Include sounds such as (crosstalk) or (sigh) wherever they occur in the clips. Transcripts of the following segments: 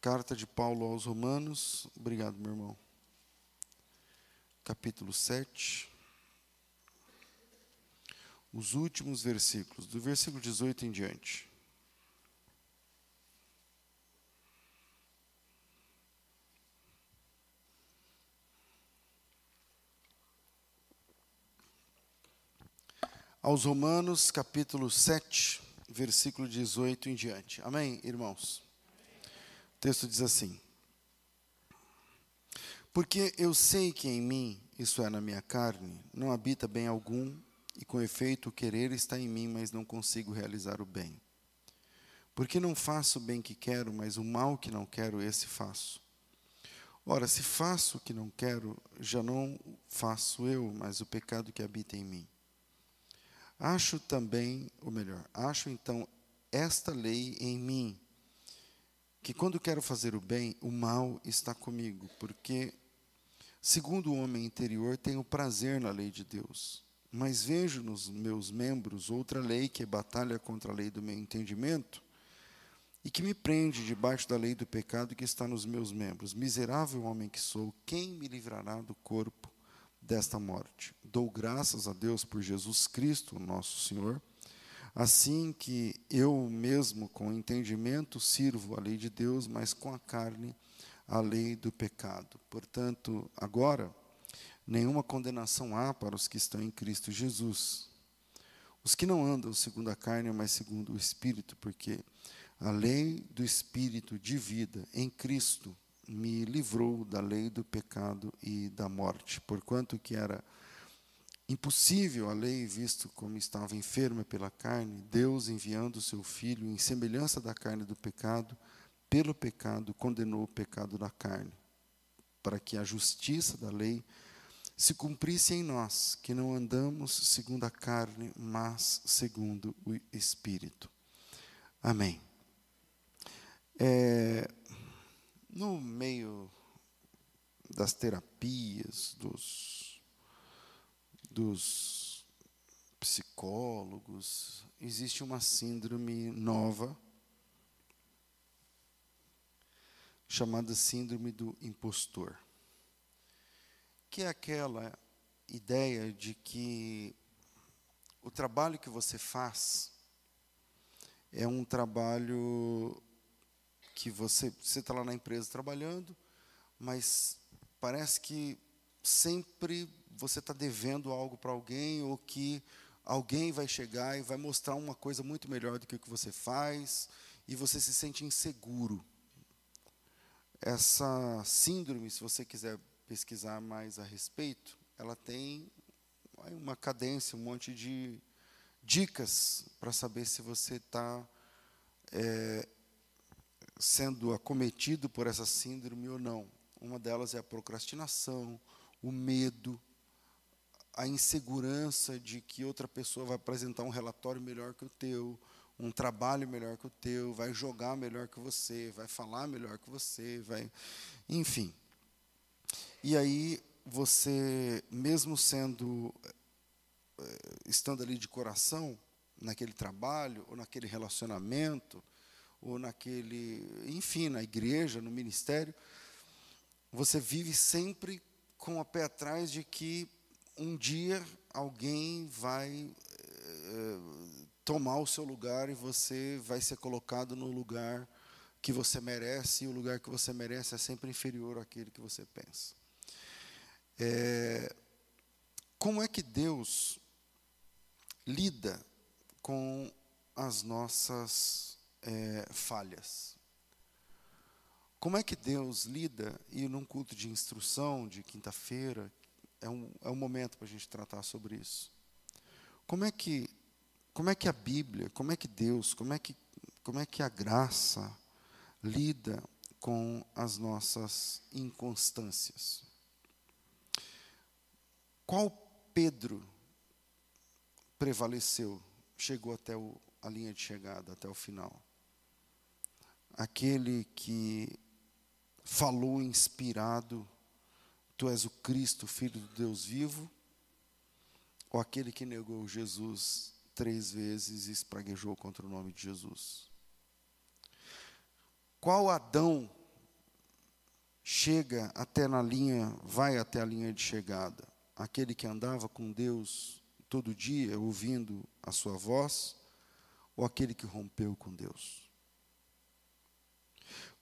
Carta de Paulo aos Romanos. Obrigado, meu irmão. Capítulo 7. Os últimos versículos, do versículo 18 em diante. Aos Romanos, capítulo 7, versículo 18 em diante. Amém, irmãos? Texto diz assim: Porque eu sei que em mim, isso é, na minha carne, não habita bem algum, e com efeito o querer está em mim, mas não consigo realizar o bem. Porque não faço o bem que quero, mas o mal que não quero, esse faço. Ora, se faço o que não quero, já não faço eu, mas o pecado que habita em mim. Acho também, ou melhor, acho então esta lei em mim, que quando quero fazer o bem, o mal está comigo, porque, segundo o homem interior, tenho prazer na lei de Deus. Mas vejo nos meus membros outra lei que batalha contra a lei do meu entendimento e que me prende debaixo da lei do pecado que está nos meus membros. Miserável homem que sou, quem me livrará do corpo desta morte? Dou graças a Deus por Jesus Cristo, nosso Senhor Assim que eu mesmo, com entendimento, sirvo a lei de Deus, mas com a carne, a lei do pecado. Portanto, agora, nenhuma condenação há para os que estão em Cristo Jesus. Os que não andam segundo a carne, mas segundo o Espírito, porque a lei do Espírito de vida em Cristo me livrou da lei do pecado e da morte, porquanto que era impossível a lei, visto como estava enferma pela carne, Deus enviando o seu filho em semelhança da carne do pecado, pelo pecado condenou o pecado da carne, para que a justiça da lei se cumprisse em nós, que não andamos segundo a carne, mas segundo o Espírito. Amém. É, no meio das terapias, dos dos psicólogos, existe uma síndrome nova chamada síndrome do impostor, que é aquela ideia de que o trabalho que você faz é um trabalho que você você está lá na empresa trabalhando, mas parece que sempre você está devendo algo para alguém ou que alguém vai chegar e vai mostrar uma coisa muito melhor do que o que você faz e você se sente inseguro. Essa síndrome, se você quiser pesquisar mais a respeito, ela tem uma cadência, um monte de dicas para saber se você está é, sendo acometido por essa síndrome ou não. Uma delas é a procrastinação, o medo, a insegurança de que outra pessoa vai apresentar um relatório melhor que o teu, um trabalho melhor que o teu, vai jogar melhor que você, vai falar melhor que você, vai, enfim. E aí você, mesmo sendo eh, estando ali de coração naquele trabalho ou naquele relacionamento ou naquele, enfim, na igreja, no ministério, você vive sempre com o pé atrás de que um dia alguém vai é, tomar o seu lugar e você vai ser colocado no lugar que você merece, e o lugar que você merece é sempre inferior àquele que você pensa. É, como é que Deus lida com as nossas é, falhas? Como é que Deus lida, e num culto de instrução de quinta-feira, é um, é um momento para a gente tratar sobre isso. Como é que como é que a Bíblia, como é que Deus, como é que como é que a graça lida com as nossas inconstâncias? Qual Pedro prevaleceu, chegou até o, a linha de chegada, até o final? Aquele que falou inspirado Tu és o Cristo, Filho do Deus vivo? Ou aquele que negou Jesus três vezes e espraguejou contra o nome de Jesus? Qual Adão chega até na linha, vai até a linha de chegada? Aquele que andava com Deus todo dia, ouvindo a sua voz, ou aquele que rompeu com Deus?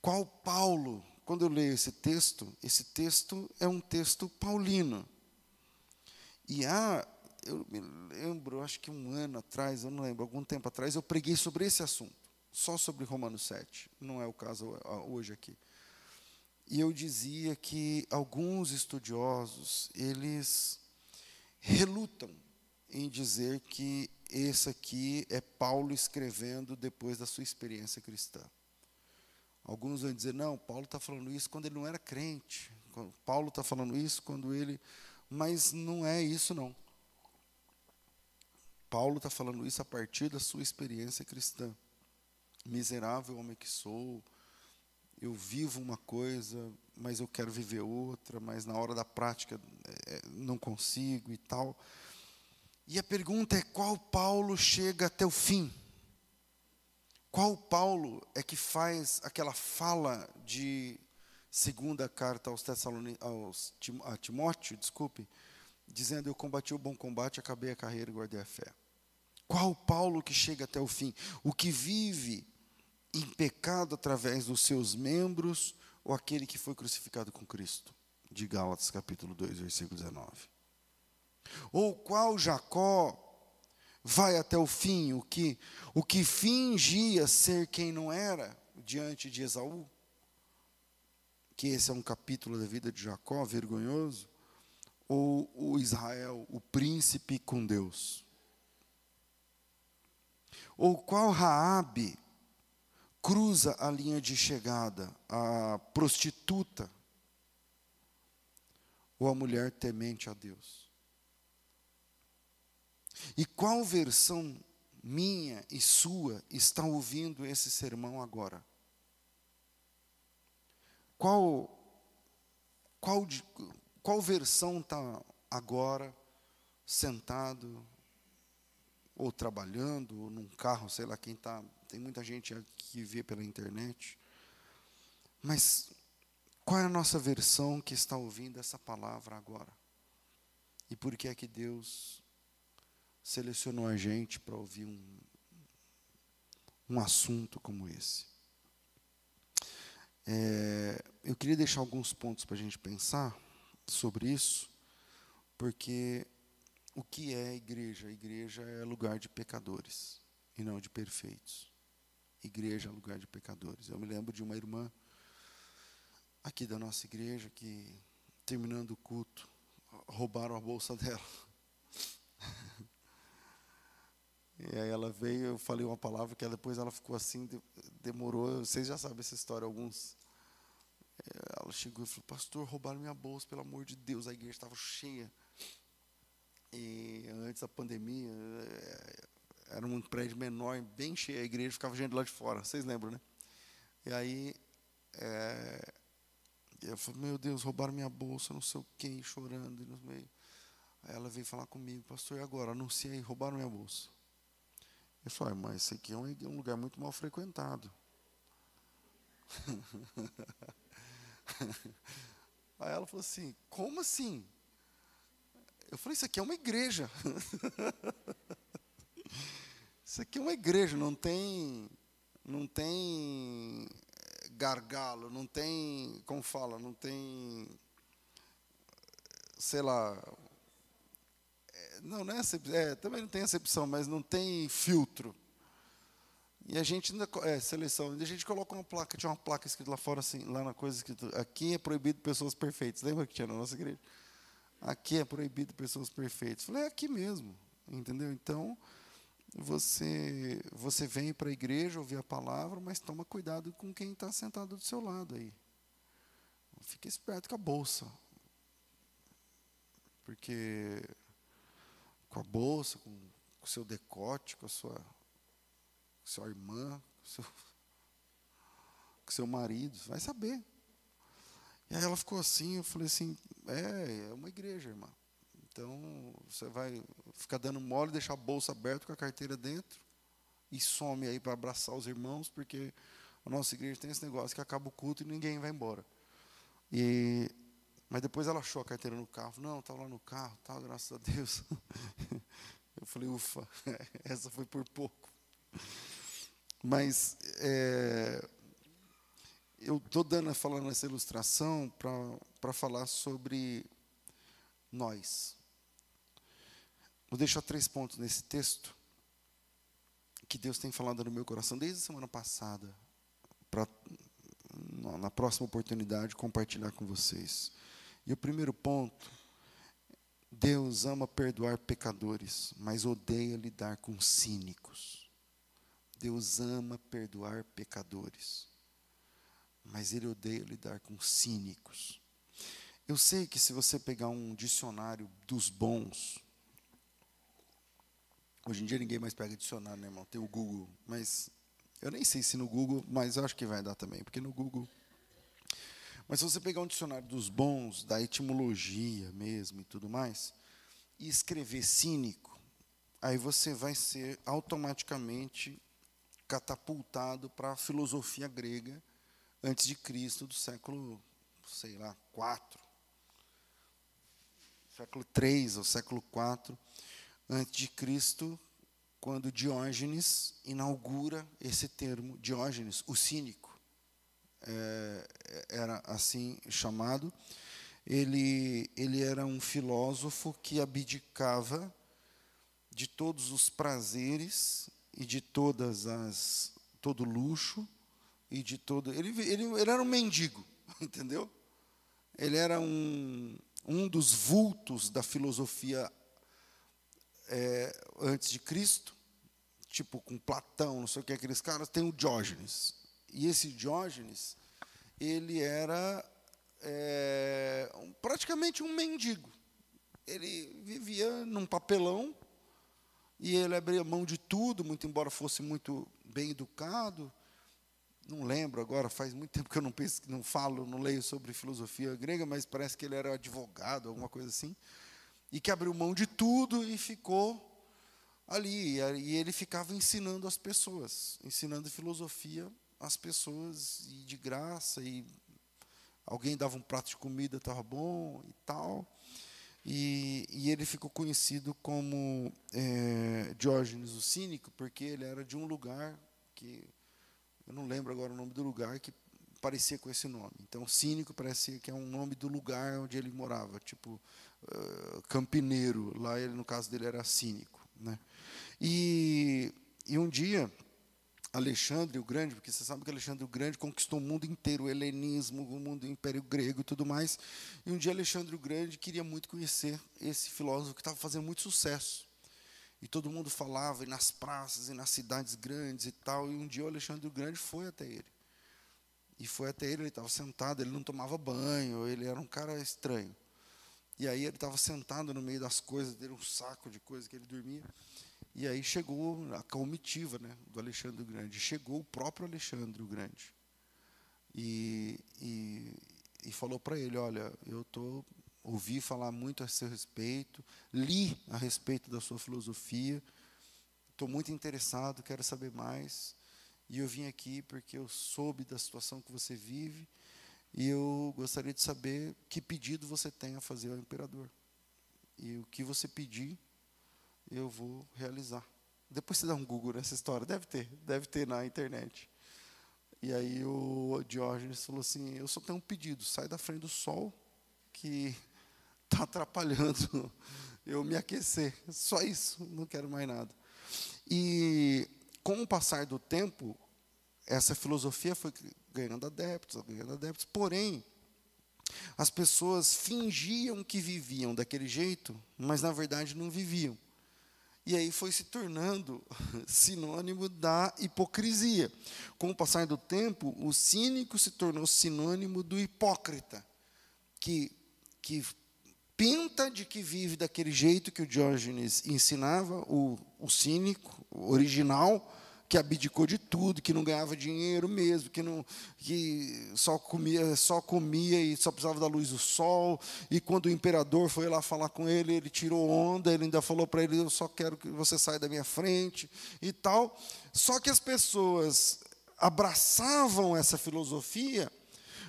Qual Paulo, quando eu leio esse texto, esse texto é um texto paulino. E há, eu me lembro, acho que um ano atrás, eu não lembro, algum tempo atrás, eu preguei sobre esse assunto, só sobre Romanos 7. Não é o caso hoje aqui. E eu dizia que alguns estudiosos, eles relutam em dizer que esse aqui é Paulo escrevendo depois da sua experiência cristã. Alguns vão dizer, não, Paulo está falando isso quando ele não era crente. Paulo está falando isso quando ele. Mas não é isso, não. Paulo está falando isso a partir da sua experiência cristã. Miserável homem que sou, eu vivo uma coisa, mas eu quero viver outra, mas na hora da prática é, não consigo e tal. E a pergunta é: qual Paulo chega até o fim? Qual Paulo é que faz aquela fala de segunda carta aos, aos a Timóteo, desculpe, dizendo eu combati o bom combate, acabei a carreira e guardei a fé. Qual Paulo que chega até o fim? O que vive em pecado através dos seus membros ou aquele que foi crucificado com Cristo? De Gálatas capítulo 2, versículo 19. Ou qual Jacó vai até o fim, o que, o que fingia ser quem não era diante de Esaú, que esse é um capítulo da vida de Jacó, vergonhoso, ou o Israel, o príncipe com Deus. Ou qual Raabe cruza a linha de chegada, a prostituta, ou a mulher temente a Deus. E qual versão minha e sua está ouvindo esse sermão agora? Qual qual qual versão está agora sentado ou trabalhando ou num carro, sei lá quem está. Tem muita gente que vê pela internet. Mas qual é a nossa versão que está ouvindo essa palavra agora? E por que é que Deus selecionou a gente para ouvir um, um assunto como esse. É, eu queria deixar alguns pontos para a gente pensar sobre isso, porque o que é igreja? A igreja é lugar de pecadores e não de perfeitos. Igreja é lugar de pecadores. Eu me lembro de uma irmã aqui da nossa igreja que, terminando o culto, roubaram a bolsa dela. E aí ela veio, eu falei uma palavra que depois ela ficou assim, demorou, vocês já sabem essa história, alguns. É, ela chegou e falou, pastor, roubaram minha bolsa, pelo amor de Deus, a igreja estava cheia. E antes da pandemia, é, era um prédio menor, bem cheio, a igreja ficava gente lá de fora, vocês lembram, né? E aí, é, eu falei, meu Deus, roubaram minha bolsa, não sei o quê, chorando. E no meio. Aí ela veio falar comigo, pastor, e agora? Anunciei, roubaram minha bolsa. Eu falei, mas esse aqui é um, um lugar muito mal frequentado. (laughs) Aí ela falou assim: como assim? Eu falei: isso aqui é uma igreja. (laughs) isso aqui é uma igreja, não tem, não tem gargalo, não tem, como fala, não tem, sei lá, não, não é, é, também não tem acepção, mas não tem filtro. E a gente ainda é seleção, a gente coloca uma placa, tinha uma placa escrita lá fora assim, lá na coisa escrita, aqui é proibido pessoas perfeitas. Lembra que tinha na nossa igreja? Aqui é proibido pessoas perfeitas. Falei, é aqui mesmo, entendeu? Então, você você vem para a igreja ouvir a palavra, mas toma cuidado com quem está sentado do seu lado aí. Fique esperto com a bolsa. Porque com a bolsa, com o seu decote, com a sua, com sua irmã, com seu, (laughs) com seu marido, vai saber. E aí ela ficou assim, eu falei assim, é, é uma igreja, irmã. Então, você vai ficar dando mole, deixar a bolsa aberta com a carteira dentro e some aí para abraçar os irmãos, porque a nossa igreja tem esse negócio que acaba o culto e ninguém vai embora. E, mas depois ela achou a carteira no carro. Não, estava lá no carro, tal, graças a Deus. (laughs) Eu falei, ufa, (laughs) essa foi por pouco. Mas é, eu estou dando, falando essa ilustração para falar sobre nós. Vou deixar três pontos nesse texto que Deus tem falado no meu coração desde a semana passada, para na próxima oportunidade compartilhar com vocês. E o primeiro ponto, Deus ama perdoar pecadores, mas odeia lidar com cínicos. Deus ama perdoar pecadores mas ele odeia lidar com cínicos. Eu sei que se você pegar um dicionário dos bons, hoje em dia ninguém mais pega dicionário, né, irmão? Tem o Google, mas eu nem sei se no Google, mas eu acho que vai dar também, porque no Google. Mas se você pegar um dicionário dos bons, da etimologia mesmo e tudo mais, e escrever cínico, aí você vai ser automaticamente catapultado para a filosofia grega antes de Cristo, do século, sei lá, 4. Século 3 ou século 4 antes de Cristo, quando Diógenes inaugura esse termo, Diógenes, o cínico, é, era assim chamado. Ele, ele era um filósofo que abdicava de todos os prazeres e de todas as todo luxo e de todo. Ele, ele, ele era um mendigo, (laughs) entendeu? Ele era um, um dos vultos da filosofia é, antes de Cristo, tipo com Platão, não sei o que, aqueles caras, tem o Diógenes. E esse Diógenes, ele era é, um, praticamente um mendigo. Ele vivia num papelão e ele abria mão de tudo, muito embora fosse muito bem educado não lembro agora, faz muito tempo que eu não penso, não falo, não leio sobre filosofia grega, mas parece que ele era advogado, alguma coisa assim, e que abriu mão de tudo e ficou ali. E ele ficava ensinando as pessoas, ensinando filosofia às pessoas, e de graça, e alguém dava um prato de comida, estava bom e tal. E, e, ele ficou conhecido como é, Diógenes o Cínico, porque ele era de um lugar que eu não lembro agora o nome do lugar que parecia com esse nome. Então, Cínico parecia que é um nome do lugar onde ele morava, tipo uh, Campineiro. Lá, ele, no caso dele, era Cínico. Né? E, e um dia, Alexandre o Grande, porque você sabe que Alexandre o Grande conquistou o mundo inteiro, o helenismo, o mundo o Império Grego e tudo mais. E um dia Alexandre o Grande queria muito conhecer esse filósofo que estava fazendo muito sucesso. E todo mundo falava, e nas praças, e nas cidades grandes e tal. E um dia o Alexandre o Grande foi até ele. E foi até ele, ele estava sentado, ele não tomava banho, ele era um cara estranho. E aí ele estava sentado no meio das coisas dele, um saco de coisas que ele dormia. E aí chegou a comitiva né, do Alexandre o Grande. Chegou o próprio Alexandre o Grande. E, e, e falou para ele, olha, eu estou ouvi falar muito a seu respeito, li a respeito da sua filosofia, estou muito interessado, quero saber mais. E eu vim aqui porque eu soube da situação que você vive e eu gostaria de saber que pedido você tem a fazer ao imperador. E o que você pedir, eu vou realizar. Depois você dá um Google nessa história, deve ter, deve ter na internet. E aí o Diógenes falou assim: Eu só tenho um pedido, sai da frente do sol, que está (laughs) atrapalhando (laughs) eu me aquecer. Só isso, não quero mais nada. E com o passar do tempo, essa filosofia foi ganhando adeptos, ganhando adeptos. Porém, as pessoas fingiam que viviam daquele jeito, mas na verdade não viviam. E aí foi se tornando (laughs) sinônimo da hipocrisia. Com o passar do tempo, o cínico se tornou sinônimo do hipócrita, que, que pinta de que vive daquele jeito que o Diógenes ensinava, o, o cínico, o original, que abdicou de tudo, que não ganhava dinheiro mesmo, que, não, que só, comia, só comia e só precisava da luz do sol. E quando o imperador foi lá falar com ele, ele tirou onda, ele ainda falou para ele: Eu só quero que você saia da minha frente e tal. Só que as pessoas abraçavam essa filosofia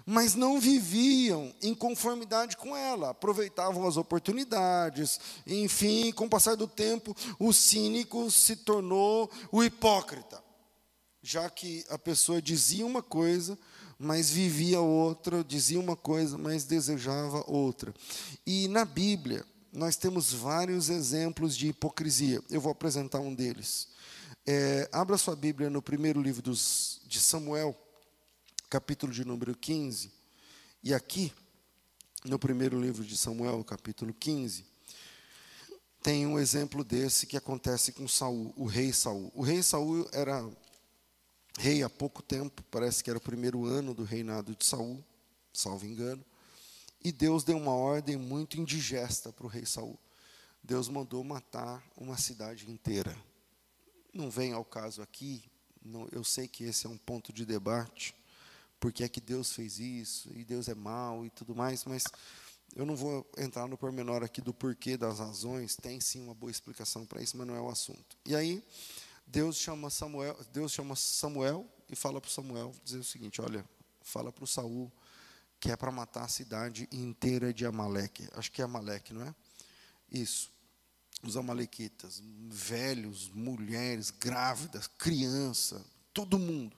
mas não viviam em conformidade com ela, aproveitavam as oportunidades, enfim, com o passar do tempo, o cínico se tornou o hipócrita, já que a pessoa dizia uma coisa, mas vivia outra, dizia uma coisa, mas desejava outra. E na Bíblia, nós temos vários exemplos de hipocrisia. Eu vou apresentar um deles. É, abra sua Bíblia no primeiro livro dos, de Samuel, capítulo de número 15. E aqui, no primeiro livro de Samuel, capítulo 15, tem um exemplo desse que acontece com Saul, o rei Saul. O rei Saul era rei há pouco tempo, parece que era o primeiro ano do reinado de Saul, salvo engano. E Deus deu uma ordem muito indigesta para o rei Saul. Deus mandou matar uma cidade inteira. Não vem ao caso aqui, não, eu sei que esse é um ponto de debate, porque é que Deus fez isso, e Deus é mau e tudo mais, mas eu não vou entrar no pormenor aqui do porquê das razões, tem sim uma boa explicação para isso, mas não é o assunto. E aí, Deus chama Samuel, Deus chama Samuel e fala para Samuel dizer o seguinte: olha, fala para o Saul que é para matar a cidade inteira de Amaleque. Acho que é Amaleque, não é? Isso. Os amalequitas, velhos, mulheres, grávidas, criança, todo mundo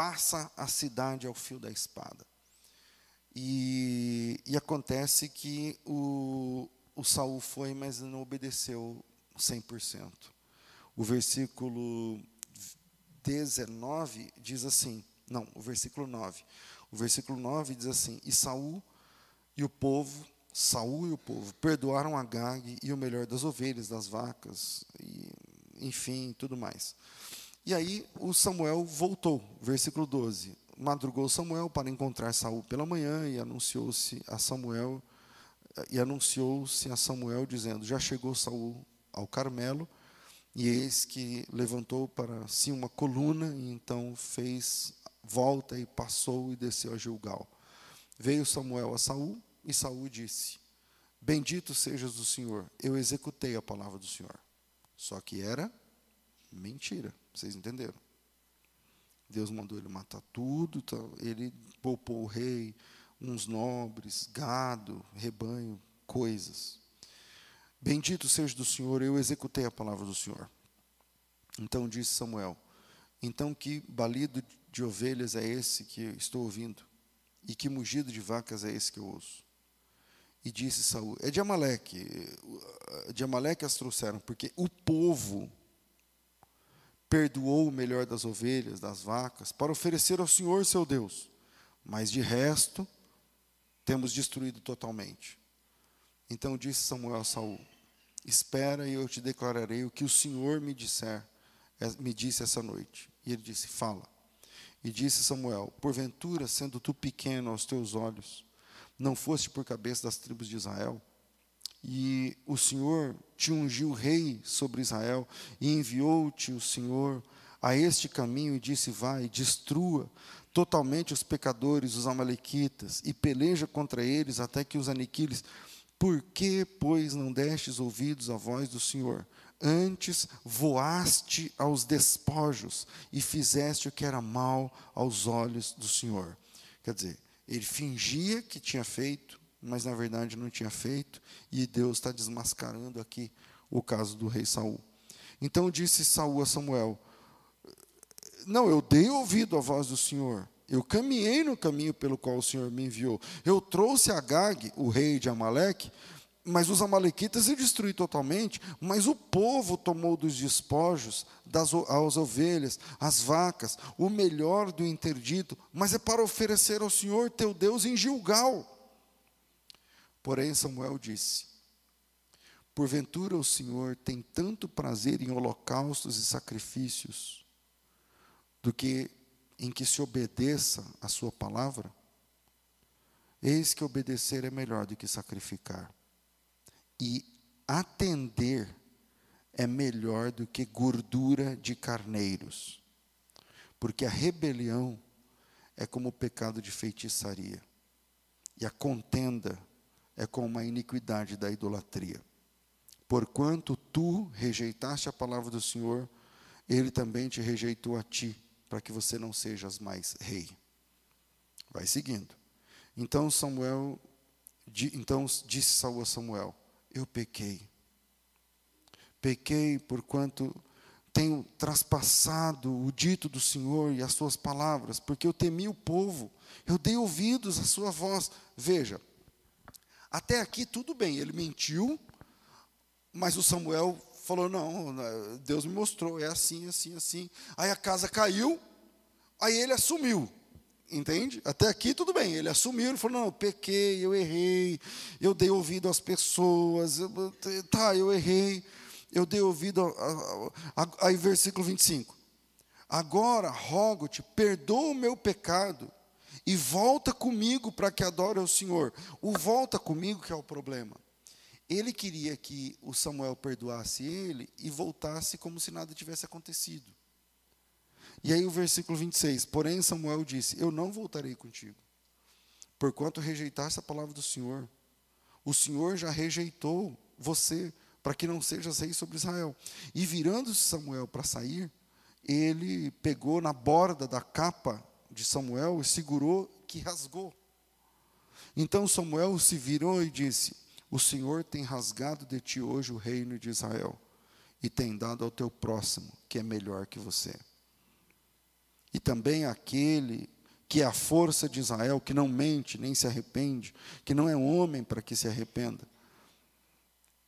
passa a cidade ao fio da espada. E, e acontece que o, o Saul foi, mas não obedeceu 100%. O versículo 19 diz assim, não, o versículo 9. O versículo 9 diz assim: "E Saul e o povo, Saul e o povo perdoaram Agag e o melhor das ovelhas, das vacas e enfim, tudo mais." E aí o Samuel voltou, versículo 12. Madrugou Samuel para encontrar Saul pela manhã e anunciou-se a Samuel e anunciou-se a Samuel dizendo: Já chegou Saul ao Carmelo e eis que levantou para si uma coluna e então fez volta e passou e desceu a Gilgal. Veio Samuel a Saul e Saul disse: Bendito sejas do Senhor, eu executei a palavra do Senhor. Só que era mentira, vocês entenderam? Deus mandou ele matar tudo, então ele poupou o rei, uns nobres, gado, rebanho, coisas. Bendito seja do Senhor, eu executei a palavra do Senhor. Então disse Samuel: Então que balido de ovelhas é esse que estou ouvindo? E que mugido de vacas é esse que eu ouço? E disse Saul: É de Amaleque. De Amaleque as trouxeram, porque o povo perdoou o melhor das ovelhas, das vacas, para oferecer ao Senhor seu Deus. Mas de resto, temos destruído totalmente. Então disse Samuel a Saul: Espera e eu te declararei o que o Senhor me disser, é, me disse essa noite. E ele disse: Fala. E disse Samuel: Porventura, sendo tu pequeno aos teus olhos, não foste por cabeça das tribos de Israel? E o Senhor te ungiu rei sobre Israel, e enviou-te o Senhor a este caminho e disse: Vai, destrua totalmente os pecadores, os amalequitas, e peleja contra eles até que os aniquiles. Por que, pois, não destes ouvidos à voz do Senhor? Antes voaste aos despojos e fizeste o que era mal aos olhos do Senhor. Quer dizer, ele fingia que tinha feito, mas na verdade não tinha feito, e Deus está desmascarando aqui o caso do rei Saul. Então disse Saul a Samuel: Não, eu dei ouvido à voz do Senhor, eu caminhei no caminho pelo qual o Senhor me enviou. Eu trouxe Agag, o rei de Amaleque, mas os amalequitas eu destruí totalmente, mas o povo tomou dos despojos das as ovelhas, as vacas, o melhor do interdito, mas é para oferecer ao Senhor teu Deus em Gilgal. Porém Samuel disse: Porventura o Senhor tem tanto prazer em holocaustos e sacrifícios do que em que se obedeça a sua palavra, eis que obedecer é melhor do que sacrificar, e atender é melhor do que gordura de carneiros, porque a rebelião é como o pecado de feitiçaria, e a contenda é como a iniquidade da idolatria. Porquanto tu rejeitaste a palavra do Senhor, ele também te rejeitou a ti para que você não sejas mais rei. Vai seguindo. Então Samuel, então disse Saul a Samuel: Eu pequei. Pequei porquanto tenho traspassado o dito do Senhor e as suas palavras, porque eu temi o povo, eu dei ouvidos à sua voz. Veja, até aqui tudo bem, ele mentiu, mas o Samuel falou: Não, Deus me mostrou, é assim, assim, assim. Aí a casa caiu, aí ele assumiu. Entende? Até aqui tudo bem. Ele assumiu, ele falou: Não, eu pequei, eu errei, eu dei ouvido às pessoas, eu, tá, eu errei, eu dei ouvido. A, a, a, aí, versículo 25: Agora rogo-te, perdoa o meu pecado e volta comigo para que adore ao Senhor. O volta comigo que é o problema. Ele queria que o Samuel perdoasse ele e voltasse como se nada tivesse acontecido. E aí o versículo 26, porém Samuel disse: Eu não voltarei contigo, porquanto rejeitaste a palavra do Senhor. O Senhor já rejeitou você para que não sejas rei sobre Israel. E virando-se Samuel para sair, ele pegou na borda da capa de Samuel e segurou que rasgou. Então Samuel se virou e disse: O Senhor tem rasgado de ti hoje o reino de Israel e tem dado ao teu próximo, que é melhor que você. E também aquele que é a força de Israel, que não mente nem se arrepende, que não é homem para que se arrependa.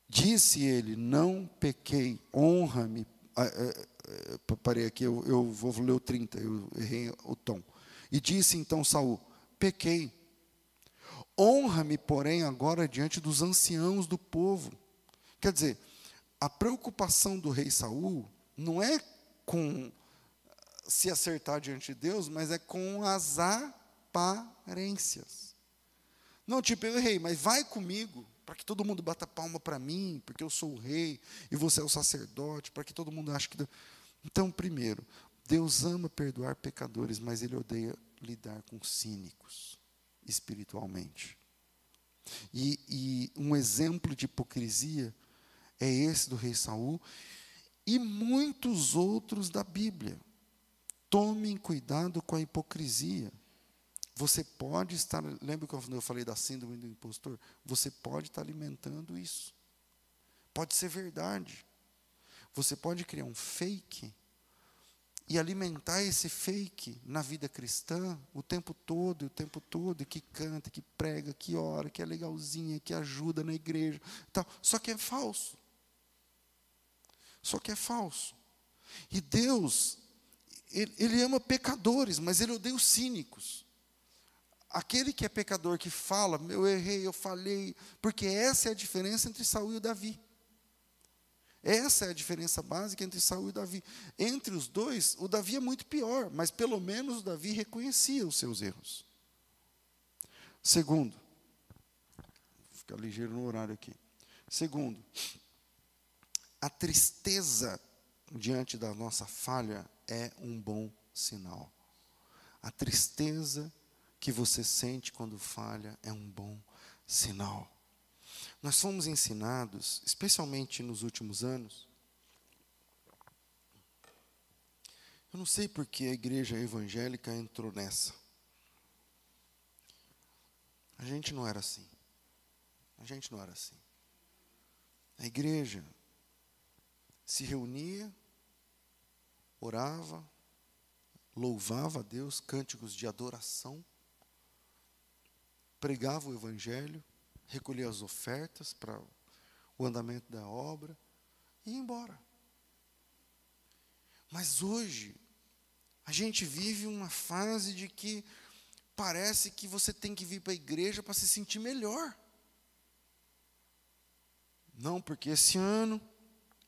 Disse ele: Não pequei, honra-me. Ah, é, é, parei aqui, eu, eu vou ler o 30, eu errei o tom. E disse então Saul: Pequei. Honra-me, porém, agora diante dos anciãos do povo. Quer dizer, a preocupação do rei Saul não é com se acertar diante de Deus, mas é com as aparências. Não, tipo, eu errei, mas vai comigo, para que todo mundo bata palma para mim, porque eu sou o rei e você é o sacerdote, para que todo mundo ache que. Então, primeiro, Deus ama perdoar pecadores, mas Ele odeia lidar com cínicos espiritualmente. E, e, um exemplo de hipocrisia é esse do rei Saul e muitos outros da Bíblia. Tomem cuidado com a hipocrisia. Você pode estar, lembra quando eu falei da síndrome do impostor? Você pode estar alimentando isso. Pode ser verdade. Você pode criar um fake e alimentar esse fake na vida cristã o tempo todo, o tempo todo, que canta, que prega, que ora, que é legalzinha, que ajuda na igreja, tal. Só que é falso. Só que é falso. E Deus, ele, ele ama pecadores, mas ele odeia os cínicos. Aquele que é pecador que fala, eu errei, eu falhei, porque essa é a diferença entre Saul e Davi. Essa é a diferença básica entre Saul e Davi. Entre os dois, o Davi é muito pior, mas pelo menos o Davi reconhecia os seus erros. Segundo, vou ficar ligeiro no horário aqui. Segundo, a tristeza diante da nossa falha é um bom sinal. A tristeza que você sente quando falha é um bom sinal. Nós fomos ensinados, especialmente nos últimos anos, eu não sei porque a igreja evangélica entrou nessa. A gente não era assim. A gente não era assim. A igreja se reunia, orava, louvava a Deus, cânticos de adoração, pregava o Evangelho, recolher as ofertas para o andamento da obra e ir embora. Mas hoje, a gente vive uma fase de que parece que você tem que vir para a igreja para se sentir melhor. Não, porque esse ano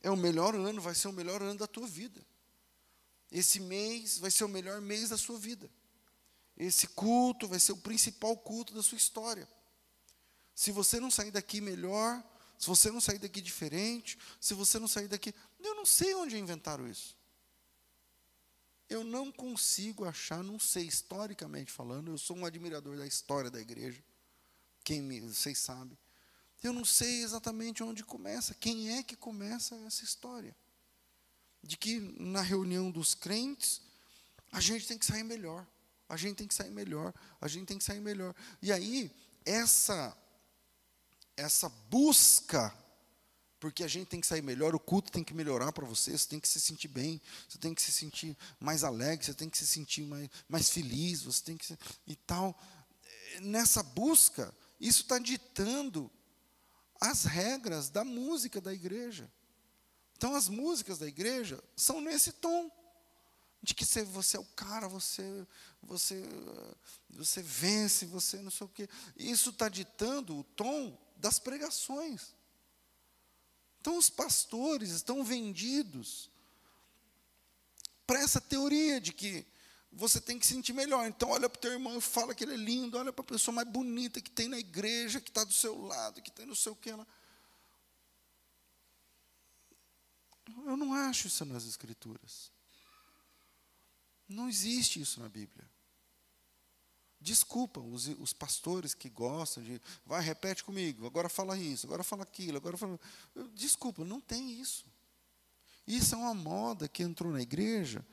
é o melhor ano, vai ser o melhor ano da tua vida. Esse mês vai ser o melhor mês da sua vida. Esse culto vai ser o principal culto da sua história. Se você não sair daqui melhor, se você não sair daqui diferente, se você não sair daqui. Eu não sei onde inventaram isso. Eu não consigo achar, não sei, historicamente falando, eu sou um admirador da história da igreja. Quem me, vocês sabem. Eu não sei exatamente onde começa, quem é que começa essa história. De que na reunião dos crentes, a gente tem que sair melhor. A gente tem que sair melhor, a gente tem que sair melhor. E aí, essa essa busca porque a gente tem que sair melhor, o culto tem que melhorar para você, você tem que se sentir bem, você tem que se sentir mais alegre, você tem que se sentir mais, mais feliz, você tem que e tal. Nessa busca, isso está ditando as regras da música da igreja. Então, as músicas da igreja são nesse tom de que você é o cara, você, você, você vence, você não sei o quê. Isso está ditando o tom das pregações. Então, os pastores estão vendidos para essa teoria de que você tem que se sentir melhor. Então, olha para o teu irmão e fala que ele é lindo, olha para a pessoa mais bonita que tem na igreja, que está do seu lado, que tem não sei o que. Ela... Eu não acho isso nas Escrituras. Não existe isso na Bíblia. Desculpa os, os pastores que gostam de. Vai, repete comigo, agora fala isso, agora fala aquilo, agora fala. Desculpa, não tem isso. Isso é uma moda que entrou na igreja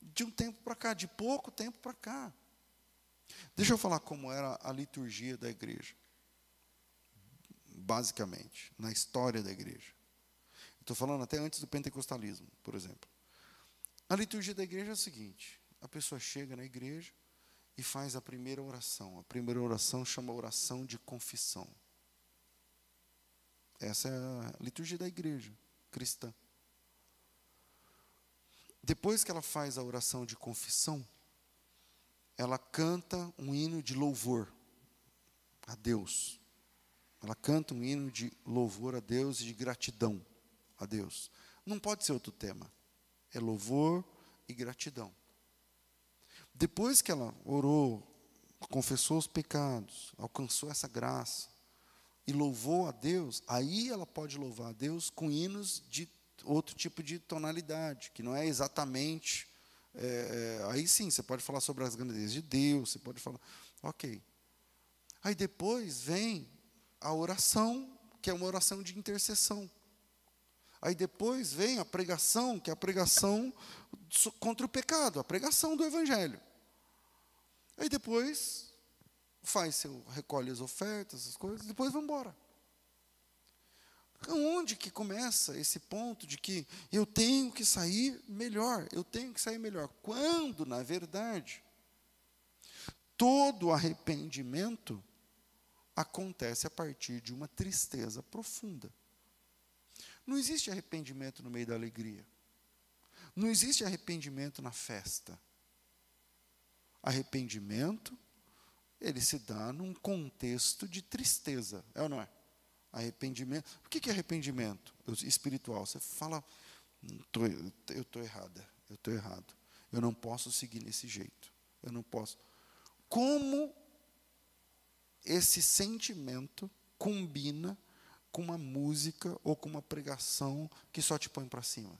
de um tempo para cá, de pouco tempo para cá. Deixa eu falar como era a liturgia da igreja. Basicamente, na história da igreja. Estou falando até antes do pentecostalismo, por exemplo. A liturgia da igreja é o seguinte: a pessoa chega na igreja, e faz a primeira oração. A primeira oração chama oração de confissão. Essa é a liturgia da igreja cristã. Depois que ela faz a oração de confissão, ela canta um hino de louvor a Deus. Ela canta um hino de louvor a Deus e de gratidão a Deus. Não pode ser outro tema. É louvor e gratidão. Depois que ela orou, confessou os pecados, alcançou essa graça e louvou a Deus, aí ela pode louvar a Deus com hinos de outro tipo de tonalidade, que não é exatamente. É, é aí sim, você pode falar sobre as grandezas de Deus, você pode falar. Ok. Aí depois vem a oração, que é uma oração de intercessão. Aí depois vem a pregação, que é a pregação contra o pecado, a pregação do Evangelho. Aí depois faz seu, recolhe as ofertas, as coisas, depois vai embora. Onde que começa esse ponto de que eu tenho que sair melhor, eu tenho que sair melhor? Quando, na verdade, todo arrependimento acontece a partir de uma tristeza profunda. Não existe arrependimento no meio da alegria. Não existe arrependimento na festa. Arrependimento, ele se dá num contexto de tristeza, é ou não é? Arrependimento. O que é arrependimento espiritual? Você fala, eu estou errada, eu estou errado. Eu não posso seguir nesse jeito. Eu não posso. Como esse sentimento combina com uma música ou com uma pregação que só te põe para cima?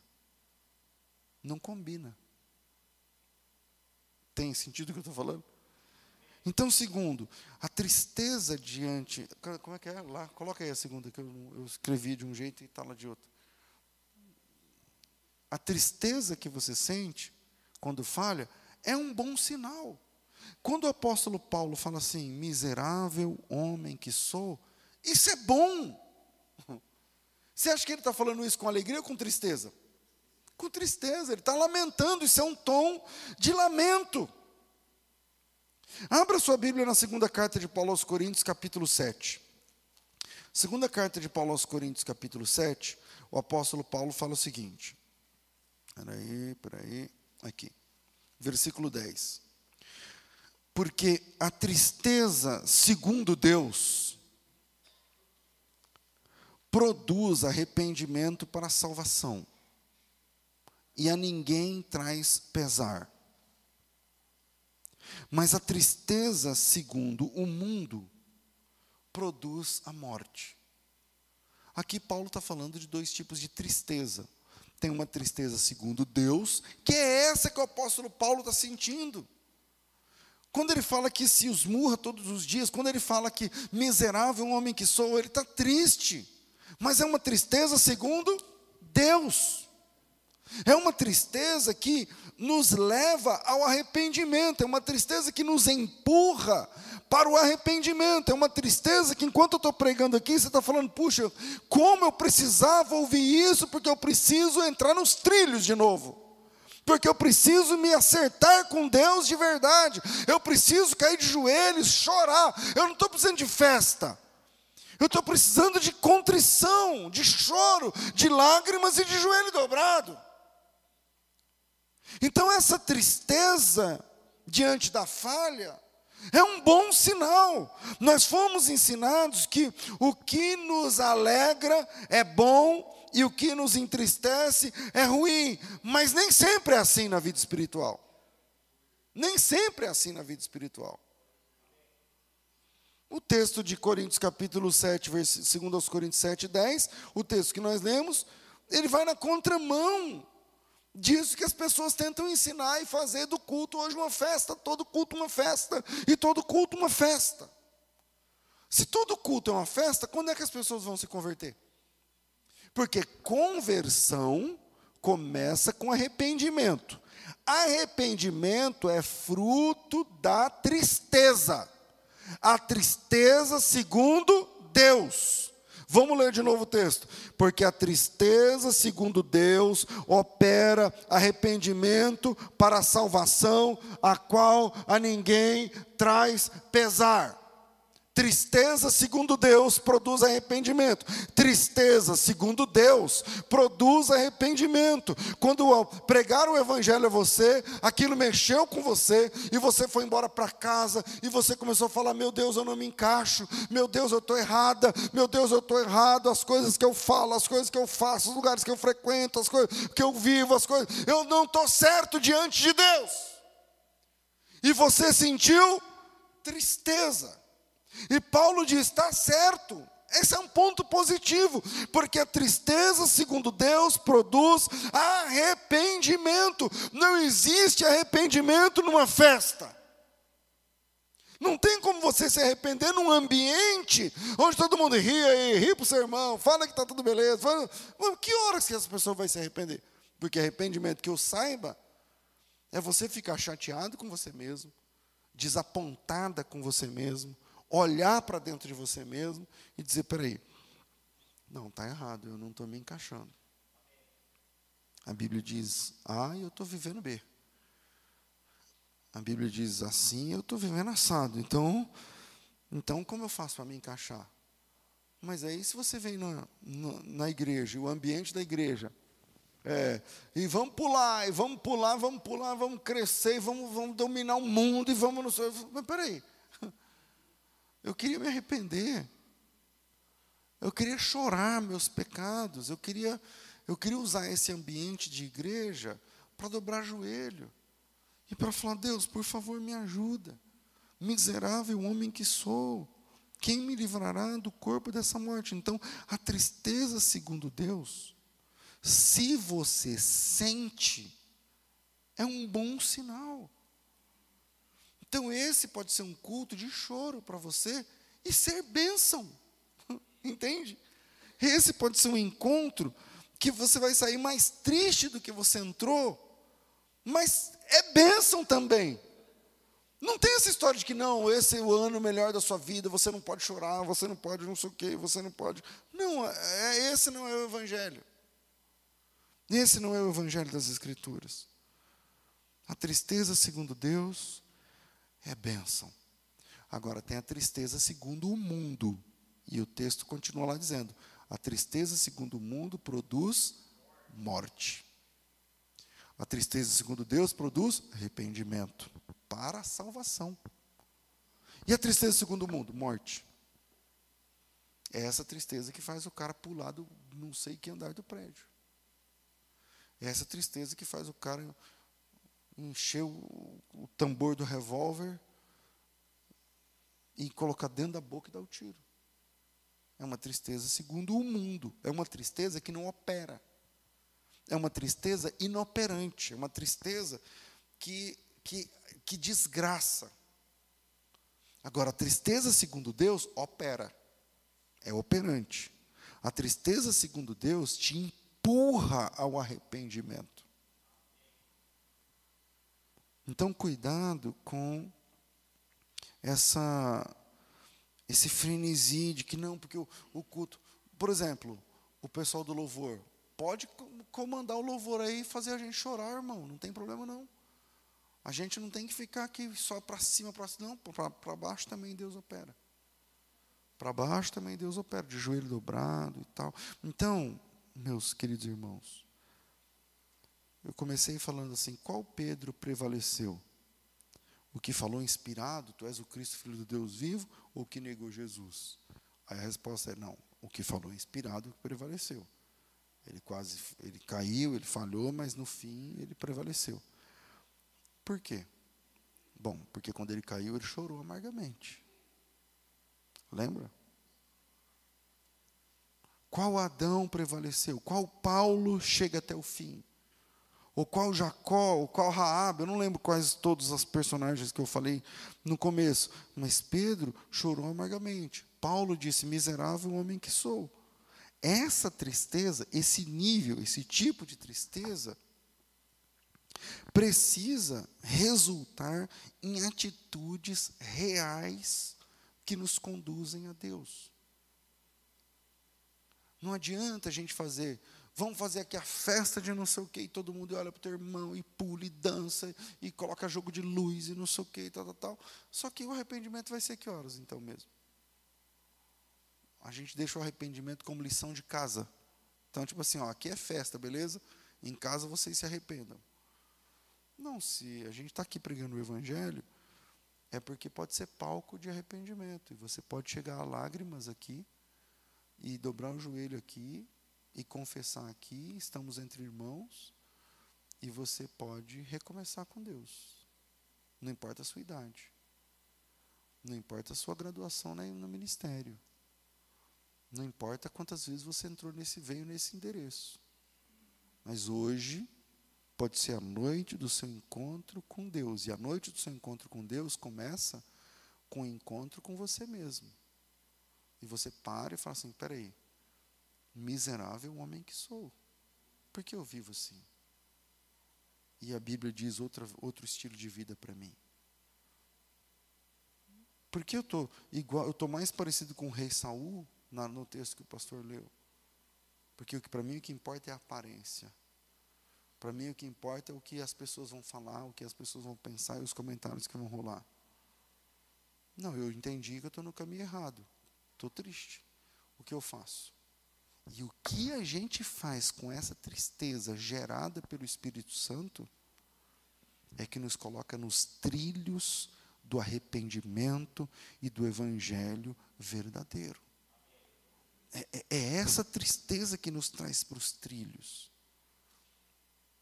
Não combina. Tem sentido o que eu estou falando? Então, segundo, a tristeza diante. Como é que é? Lá, coloca aí a segunda, que eu, eu escrevi de um jeito e está lá de outro. A tristeza que você sente quando falha é um bom sinal. Quando o apóstolo Paulo fala assim, miserável homem que sou, isso é bom. (laughs) Você acha que ele está falando isso com alegria ou com tristeza? Com tristeza, ele está lamentando, isso é um tom de lamento. Abra sua Bíblia na segunda carta de Paulo aos Coríntios, capítulo 7. Segunda carta de Paulo aos Coríntios, capítulo 7, o apóstolo Paulo fala o seguinte. Peraí, peraí, aqui. Versículo 10. Porque a tristeza, segundo Deus, produz arrependimento para a salvação e a ninguém traz pesar. Mas a tristeza, segundo o mundo, produz a morte. Aqui Paulo está falando de dois tipos de tristeza. Tem uma tristeza segundo Deus, que é essa que o apóstolo Paulo está sentindo. Quando ele fala que se esmurra todos os dias, quando ele fala que miserável homem que sou, ele está triste. Mas é uma tristeza segundo Deus. É uma tristeza que nos leva ao arrependimento, é uma tristeza que nos empurra para o arrependimento, é uma tristeza que enquanto eu estou pregando aqui, você está falando, puxa, como eu precisava ouvir isso, porque eu preciso entrar nos trilhos de novo. Porque eu preciso me acertar com Deus de verdade. Eu preciso cair de joelhos, chorar. Eu não estou precisando de festa. Eu estou precisando de contrição, de choro, de lágrimas e de joelho dobrado. Então, essa tristeza diante da falha é um bom sinal. Nós fomos ensinados que o que nos alegra é bom e o que nos entristece é ruim, mas nem sempre é assim na vida espiritual. Nem sempre é assim na vida espiritual. O texto de Coríntios capítulo 7, segundo aos Coríntios 7, 10, o texto que nós lemos, ele vai na contramão disso que as pessoas tentam ensinar e fazer do culto hoje uma festa, todo culto uma festa, e todo culto uma festa. Se todo culto é uma festa, quando é que as pessoas vão se converter? Porque conversão começa com arrependimento. Arrependimento é fruto da tristeza. A tristeza segundo Deus. Vamos ler de novo o texto. Porque a tristeza, segundo Deus, opera arrependimento para a salvação, a qual a ninguém traz pesar. Tristeza, segundo Deus, produz arrependimento. Tristeza, segundo Deus, produz arrependimento. Quando pregaram o Evangelho a você, aquilo mexeu com você, e você foi embora para casa, e você começou a falar: Meu Deus, eu não me encaixo, meu Deus, eu estou errada, meu Deus, eu estou errado. As coisas que eu falo, as coisas que eu faço, os lugares que eu frequento, as coisas que eu vivo, as coisas, eu não estou certo diante de Deus. E você sentiu tristeza. E Paulo diz: está certo. Esse é um ponto positivo, porque a tristeza, segundo Deus, produz arrependimento. Não existe arrependimento numa festa. Não tem como você se arrepender num ambiente onde todo mundo ri aí, ri para o seu irmão, fala que está tudo beleza. Fala, que horas que essa pessoa vai se arrepender? Porque arrependimento que eu saiba é você ficar chateado com você mesmo, desapontada com você mesmo, olhar para dentro de você mesmo e dizer: peraí, não, está errado, eu não estou me encaixando. A Bíblia diz A e eu estou vivendo B. A Bíblia diz assim, eu estou vivendo assado. Então, então como eu faço para me encaixar? Mas aí, se você vem na, na, na igreja, o ambiente da igreja, é, e vamos pular, e vamos pular, vamos pular, vamos crescer, e vamos, vamos dominar o mundo, e vamos. Mas peraí, eu queria me arrepender. Eu queria chorar meus pecados. Eu queria, eu queria usar esse ambiente de igreja para dobrar joelho e para falar: Deus, por favor, me ajuda. Miserável homem que sou. Quem me livrará do corpo dessa morte? Então, a tristeza, segundo Deus, se você sente, é um bom sinal. Então, esse pode ser um culto de choro para você e ser bênção. (laughs) Entende? Esse pode ser um encontro que você vai sair mais triste do que você entrou, mas é bênção também. Não tem essa história de que não, esse é o ano melhor da sua vida, você não pode chorar, você não pode não sei o quê, você não pode. Não, é, esse não é o Evangelho. Esse não é o Evangelho das Escrituras. A tristeza, segundo Deus, é bênção. Agora tem a tristeza segundo o mundo. E o texto continua lá dizendo: a tristeza segundo o mundo produz morte. A tristeza segundo Deus produz arrependimento para a salvação. E a tristeza segundo o mundo? Morte. É essa tristeza que faz o cara pular do não sei que andar do prédio. É essa tristeza que faz o cara encher o, tambor do revólver e colocar dentro da boca e dar o tiro. É uma tristeza segundo o mundo. É uma tristeza que não opera. É uma tristeza inoperante. É uma tristeza que, que, que desgraça. Agora, a tristeza segundo Deus opera. É operante. A tristeza segundo Deus te empurra ao arrependimento. Então, cuidado com essa esse frenesi de que não, porque o, o culto. Por exemplo, o pessoal do louvor. Pode comandar o louvor aí e fazer a gente chorar, irmão. Não tem problema não. A gente não tem que ficar aqui só para cima, para cima. Não, para baixo também Deus opera. Para baixo também Deus opera, de joelho dobrado e tal. Então, meus queridos irmãos, eu comecei falando assim: qual Pedro prevaleceu? O que falou inspirado, tu és o Cristo, filho do Deus vivo, ou o que negou Jesus? Aí a resposta é não, o que falou inspirado prevaleceu. Ele quase, ele caiu, ele falhou, mas no fim ele prevaleceu. Por quê? Bom, porque quando ele caiu, ele chorou amargamente. Lembra? Qual Adão prevaleceu? Qual Paulo chega até o fim? Ou qual Jacó, ou qual Raab, eu não lembro quais todos os personagens que eu falei no começo, mas Pedro chorou amargamente. Paulo disse: Miserável homem que sou. Essa tristeza, esse nível, esse tipo de tristeza, precisa resultar em atitudes reais que nos conduzem a Deus. Não adianta a gente fazer Vamos fazer aqui a festa de não sei o quê, e todo mundo olha para o teu irmão e pula e dança e coloca jogo de luz e não sei o quê, e tal, tal, tal. Só que o arrependimento vai ser que horas então mesmo? A gente deixa o arrependimento como lição de casa. Então, tipo assim, ó, aqui é festa, beleza? Em casa vocês se arrependam. Não, se a gente está aqui pregando o Evangelho, é porque pode ser palco de arrependimento. E você pode chegar a lágrimas aqui, e dobrar o joelho aqui, e confessar aqui, estamos entre irmãos, e você pode recomeçar com Deus. Não importa a sua idade. Não importa a sua graduação no ministério. Não importa quantas vezes você entrou nesse, veio nesse endereço. Mas hoje pode ser a noite do seu encontro com Deus. E a noite do seu encontro com Deus começa com o encontro com você mesmo. E você para e fala assim: peraí, miserável homem que sou. Por que eu vivo assim? E a Bíblia diz outra, outro estilo de vida para mim. Por que eu tô igual, eu tô mais parecido com o rei Saul na, no texto que o pastor leu? Porque para mim o que importa é a aparência. Para mim o que importa é o que as pessoas vão falar, o que as pessoas vão pensar e os comentários que vão rolar. Não, eu entendi que eu estou no caminho errado. Estou triste. O que eu faço? E o que a gente faz com essa tristeza gerada pelo Espírito Santo é que nos coloca nos trilhos do arrependimento e do evangelho verdadeiro. É, é, é essa tristeza que nos traz para os trilhos.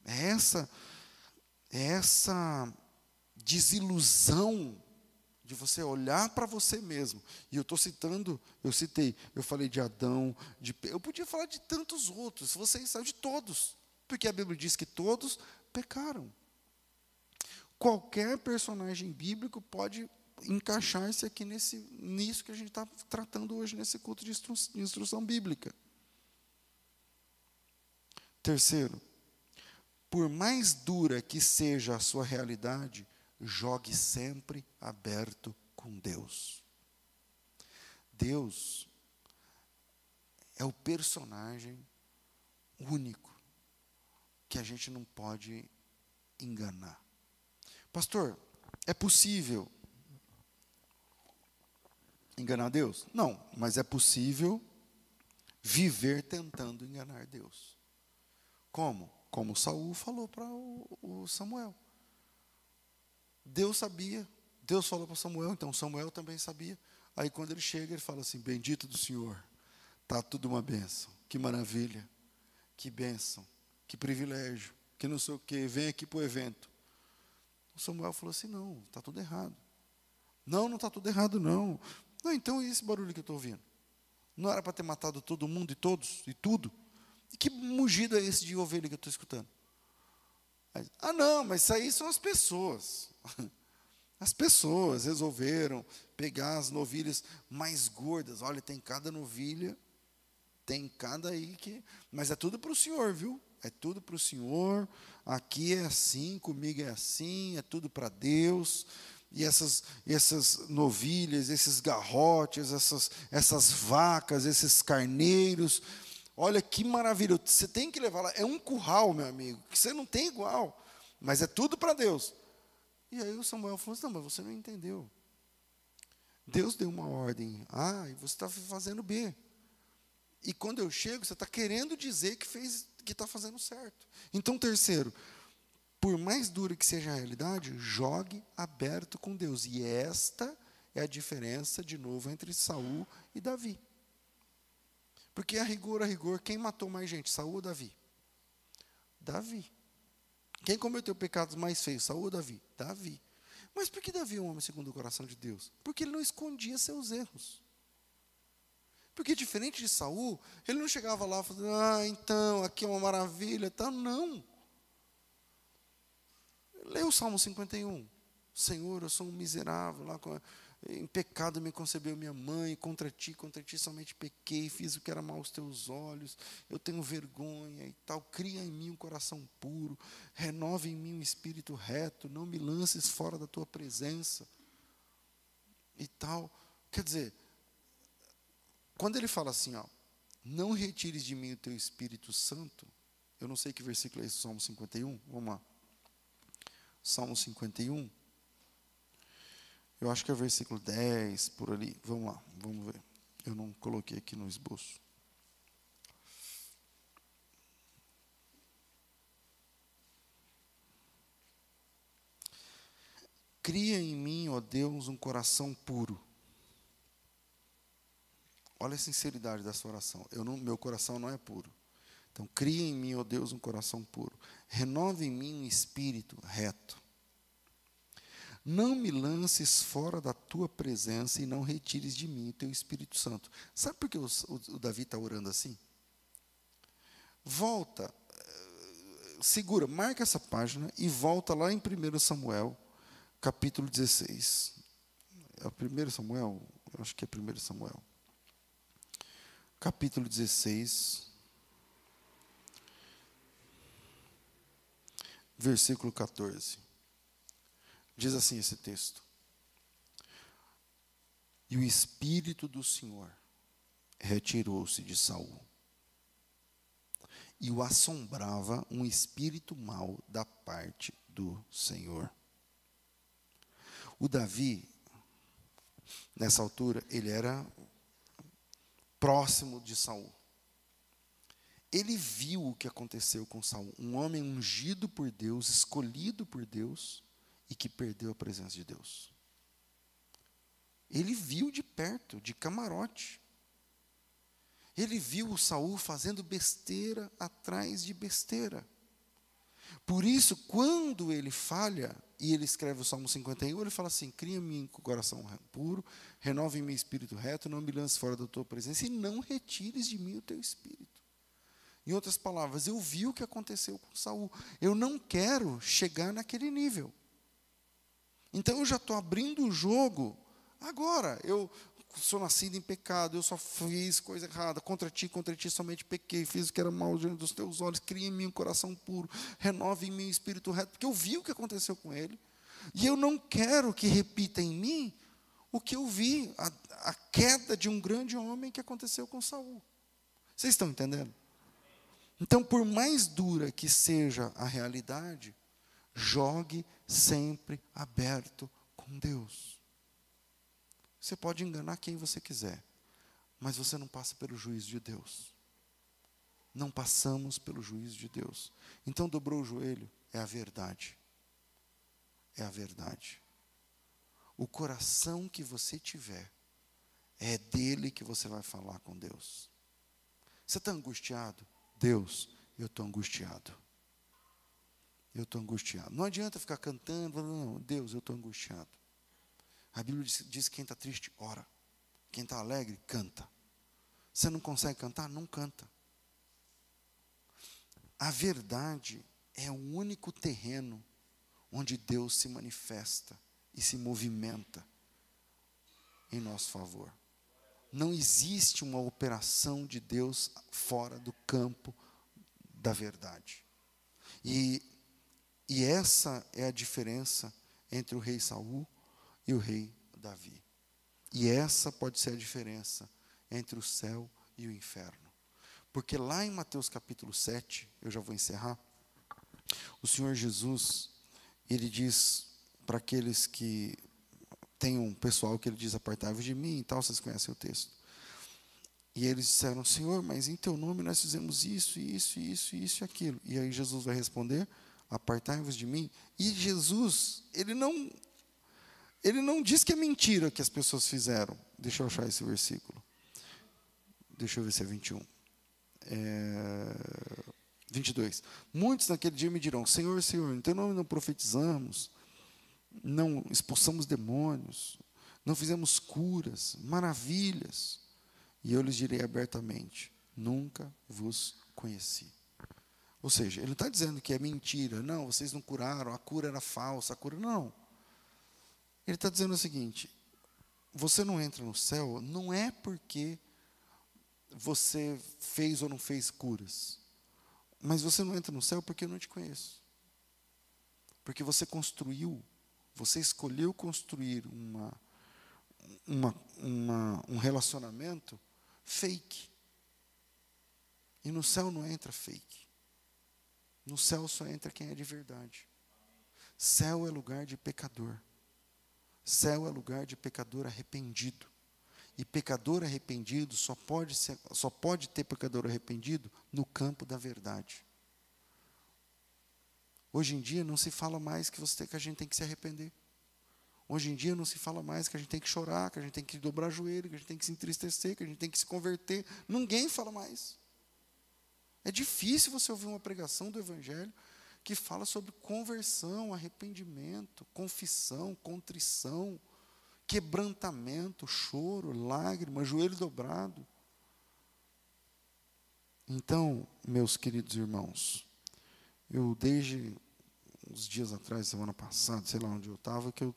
É essa, é essa desilusão de você olhar para você mesmo. E eu estou citando, eu citei, eu falei de Adão, de, eu podia falar de tantos outros, vocês sabem de todos, porque a Bíblia diz que todos pecaram. Qualquer personagem bíblico pode encaixar-se aqui nesse, nisso que a gente está tratando hoje, nesse culto de, de instrução bíblica. Terceiro, por mais dura que seja a sua realidade, jogue sempre aberto com Deus. Deus é o personagem único que a gente não pode enganar. Pastor, é possível enganar Deus? Não, mas é possível viver tentando enganar Deus. Como? Como Saul falou para o Samuel. Deus sabia. Deus falou para Samuel, então Samuel também sabia. Aí quando ele chega, ele fala assim: Bendito do Senhor, está tudo uma benção. Que maravilha, que bênção, que privilégio, que não sei o quê, vem aqui para o evento. O Samuel falou assim: Não, está tudo errado. Não, não está tudo errado, não. Não, então e esse barulho que eu estou ouvindo? Não era para ter matado todo mundo e todos e tudo? E que mugido é esse de ovelha que eu estou escutando? ah, não, mas isso aí são as pessoas. As pessoas resolveram pegar as novilhas mais gordas. Olha, tem cada novilha, tem cada aí que. Mas é tudo para o senhor, viu? é tudo para o Senhor, aqui é assim, comigo é assim, é tudo para Deus. E essas, essas novilhas, esses garrotes, essas, essas vacas, esses carneiros, olha que maravilha, você tem que levar lá, é um curral, meu amigo, que você não tem igual, mas é tudo para Deus. E aí o Samuel falou assim, não, mas você não entendeu. Deus deu uma ordem A e você está fazendo B. E quando eu chego, você está querendo dizer que fez, que está fazendo certo. Então, terceiro, por mais dura que seja a realidade, jogue aberto com Deus. E esta é a diferença, de novo, entre Saul e Davi. Porque a rigor, a rigor, quem matou mais gente, Saul ou Davi? Davi. Quem cometeu pecados mais feios, Saul ou Davi? Davi. Mas por que Davi é um homem segundo o coração de Deus? Porque ele não escondia seus erros. Porque diferente de Saul, ele não chegava lá falando, ah, então, aqui é uma maravilha, tá? Não. Leia o Salmo 51. Senhor, eu sou um miserável, lá em pecado me concebeu minha mãe, contra ti, contra ti somente pequei, fiz o que era mal aos teus olhos, eu tenho vergonha e tal. Cria em mim um coração puro, renova em mim um espírito reto, não me lances fora da tua presença e tal. Quer dizer, quando ele fala assim, ó, não retires de mim o teu Espírito Santo, eu não sei que versículo é esse, Salmo 51, vamos lá. Salmo 51. Eu acho que é versículo 10, por ali. Vamos lá, vamos ver. Eu não coloquei aqui no esboço. Cria em mim, ó Deus, um coração puro. Olha a sinceridade dessa oração. Eu não, meu coração não é puro. Então, cria em mim, ó Deus, um coração puro. Renova em mim um espírito reto. Não me lances fora da tua presença e não retires de mim o teu Espírito Santo. Sabe por que o, o, o Davi está orando assim? Volta, eh, segura, marca essa página e volta lá em 1 Samuel, capítulo 16. É o 1 Samuel? Eu acho que é 1 Samuel. Capítulo 16. versículo 14. Diz assim esse texto: E o espírito do Senhor retirou-se de Saul. E o assombrava um espírito mau da parte do Senhor. O Davi, nessa altura, ele era próximo de Saul ele viu o que aconteceu com Saul, um homem ungido por Deus, escolhido por Deus e que perdeu a presença de Deus. Ele viu de perto, de camarote. Ele viu o Saul fazendo besteira atrás de besteira. Por isso, quando ele falha, e ele escreve o Salmo 51, ele fala assim: Cria-me um coração puro, renove em meu espírito reto, não me lance fora da tua presença, e não retires de mim o teu espírito. Em outras palavras, eu vi o que aconteceu com Saul. Eu não quero chegar naquele nível. Então eu já estou abrindo o jogo agora. Eu sou nascido em pecado, eu só fiz coisa errada, contra ti, contra ti somente pequei, fiz o que era mal diante dos teus olhos, cria em mim um coração puro, renove em mim um espírito reto, porque eu vi o que aconteceu com ele. E eu não quero que repita em mim o que eu vi, a, a queda de um grande homem que aconteceu com Saul. Vocês estão entendendo? Então, por mais dura que seja a realidade, jogue sempre aberto com Deus. Você pode enganar quem você quiser, mas você não passa pelo juízo de Deus. Não passamos pelo juízo de Deus. Então, dobrou o joelho, é a verdade. É a verdade. O coração que você tiver, é dele que você vai falar com Deus. Você está angustiado? Deus, eu estou angustiado. Eu estou angustiado. Não adianta ficar cantando, não, Deus, eu estou angustiado. A Bíblia diz, diz que quem está triste, ora. Quem está alegre, canta. Você não consegue cantar? Não canta. A verdade é o único terreno onde Deus se manifesta e se movimenta em nosso favor. Não existe uma operação de Deus fora do campo da verdade. E, e essa é a diferença entre o rei Saul e o rei Davi. E essa pode ser a diferença entre o céu e o inferno. Porque lá em Mateus capítulo 7, eu já vou encerrar, o Senhor Jesus, ele diz para aqueles que tem um pessoal que ele diz apartai-vos de mim e tal, vocês conhecem o texto. E eles disseram, Senhor, mas em teu nome nós fizemos isso, isso, isso, isso e aquilo. E aí Jesus vai responder, apartai-vos de mim. E Jesus, ele não, ele não diz que é mentira que as pessoas fizeram. Deixa eu achar esse versículo. Deixa eu ver se é 21. É, 22. Muitos naquele dia me dirão, Senhor, Senhor, em teu nome não profetizamos, não expulsamos demônios, não fizemos curas, maravilhas. E eu lhes direi abertamente: nunca vos conheci. Ou seja, ele não está dizendo que é mentira, não, vocês não curaram, a cura era falsa, a cura. Não. Ele está dizendo o seguinte: você não entra no céu não é porque você fez ou não fez curas, mas você não entra no céu porque eu não te conheço. Porque você construiu, você escolheu construir uma, uma, uma, um relacionamento fake. E no céu não entra fake. No céu só entra quem é de verdade. Céu é lugar de pecador. Céu é lugar de pecador arrependido. E pecador arrependido só pode, ser, só pode ter pecador arrependido no campo da verdade. Hoje em dia não se fala mais que, você, que a gente tem que se arrepender. Hoje em dia não se fala mais que a gente tem que chorar, que a gente tem que dobrar joelho, que a gente tem que se entristecer, que a gente tem que se converter. Ninguém fala mais. É difícil você ouvir uma pregação do Evangelho que fala sobre conversão, arrependimento, confissão, contrição, quebrantamento, choro, lágrima, joelho dobrado. Então, meus queridos irmãos, eu desde uns dias atrás, semana passada, sei lá onde eu estava, que eu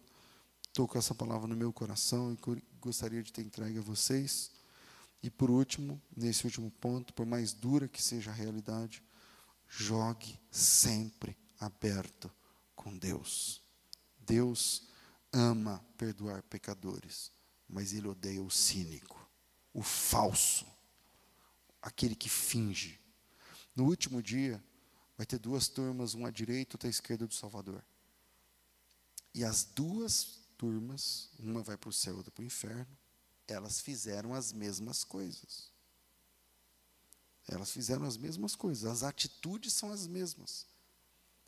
estou com essa palavra no meu coração e gostaria de ter entregue a vocês. E por último, nesse último ponto, por mais dura que seja a realidade, jogue sempre aberto com Deus. Deus ama perdoar pecadores, mas Ele odeia o cínico, o falso, aquele que finge. No último dia, vai ter duas turmas, uma à direita e outra à esquerda do Salvador. E as duas turmas, uma vai para o céu, outra para o inferno, elas fizeram as mesmas coisas. Elas fizeram as mesmas coisas, as atitudes são as mesmas.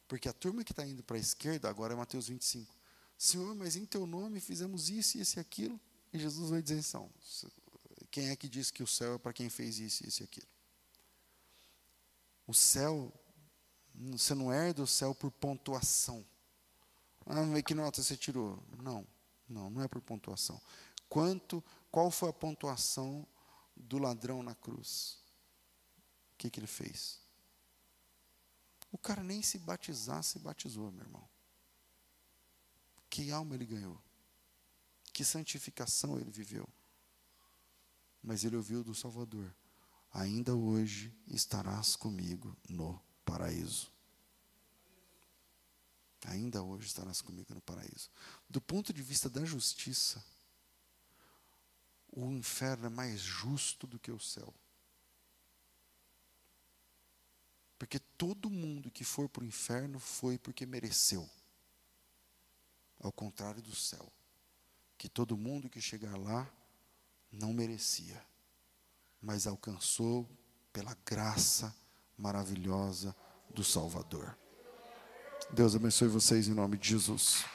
Porque a turma que está indo para a esquerda, agora é Mateus 25. Senhor, mas em teu nome fizemos isso, isso e aquilo. E Jesus vai dizer então, quem é que disse que o céu é para quem fez isso, isso e aquilo? O céu, você não herda o céu por pontuação. Ah, que nota você tirou? Não, não, não é por pontuação. Quanto, qual foi a pontuação do ladrão na cruz? O que, que ele fez? O cara nem se batizar se batizou, meu irmão. Que alma ele ganhou? Que santificação ele viveu? Mas ele ouviu do Salvador: Ainda hoje estarás comigo no paraíso ainda hoje estarás comigo no paraíso. Do ponto de vista da justiça, o inferno é mais justo do que o céu. Porque todo mundo que for para o inferno foi porque mereceu. Ao contrário do céu, que todo mundo que chegar lá não merecia, mas alcançou pela graça maravilhosa do Salvador. Deus abençoe vocês em nome de Jesus.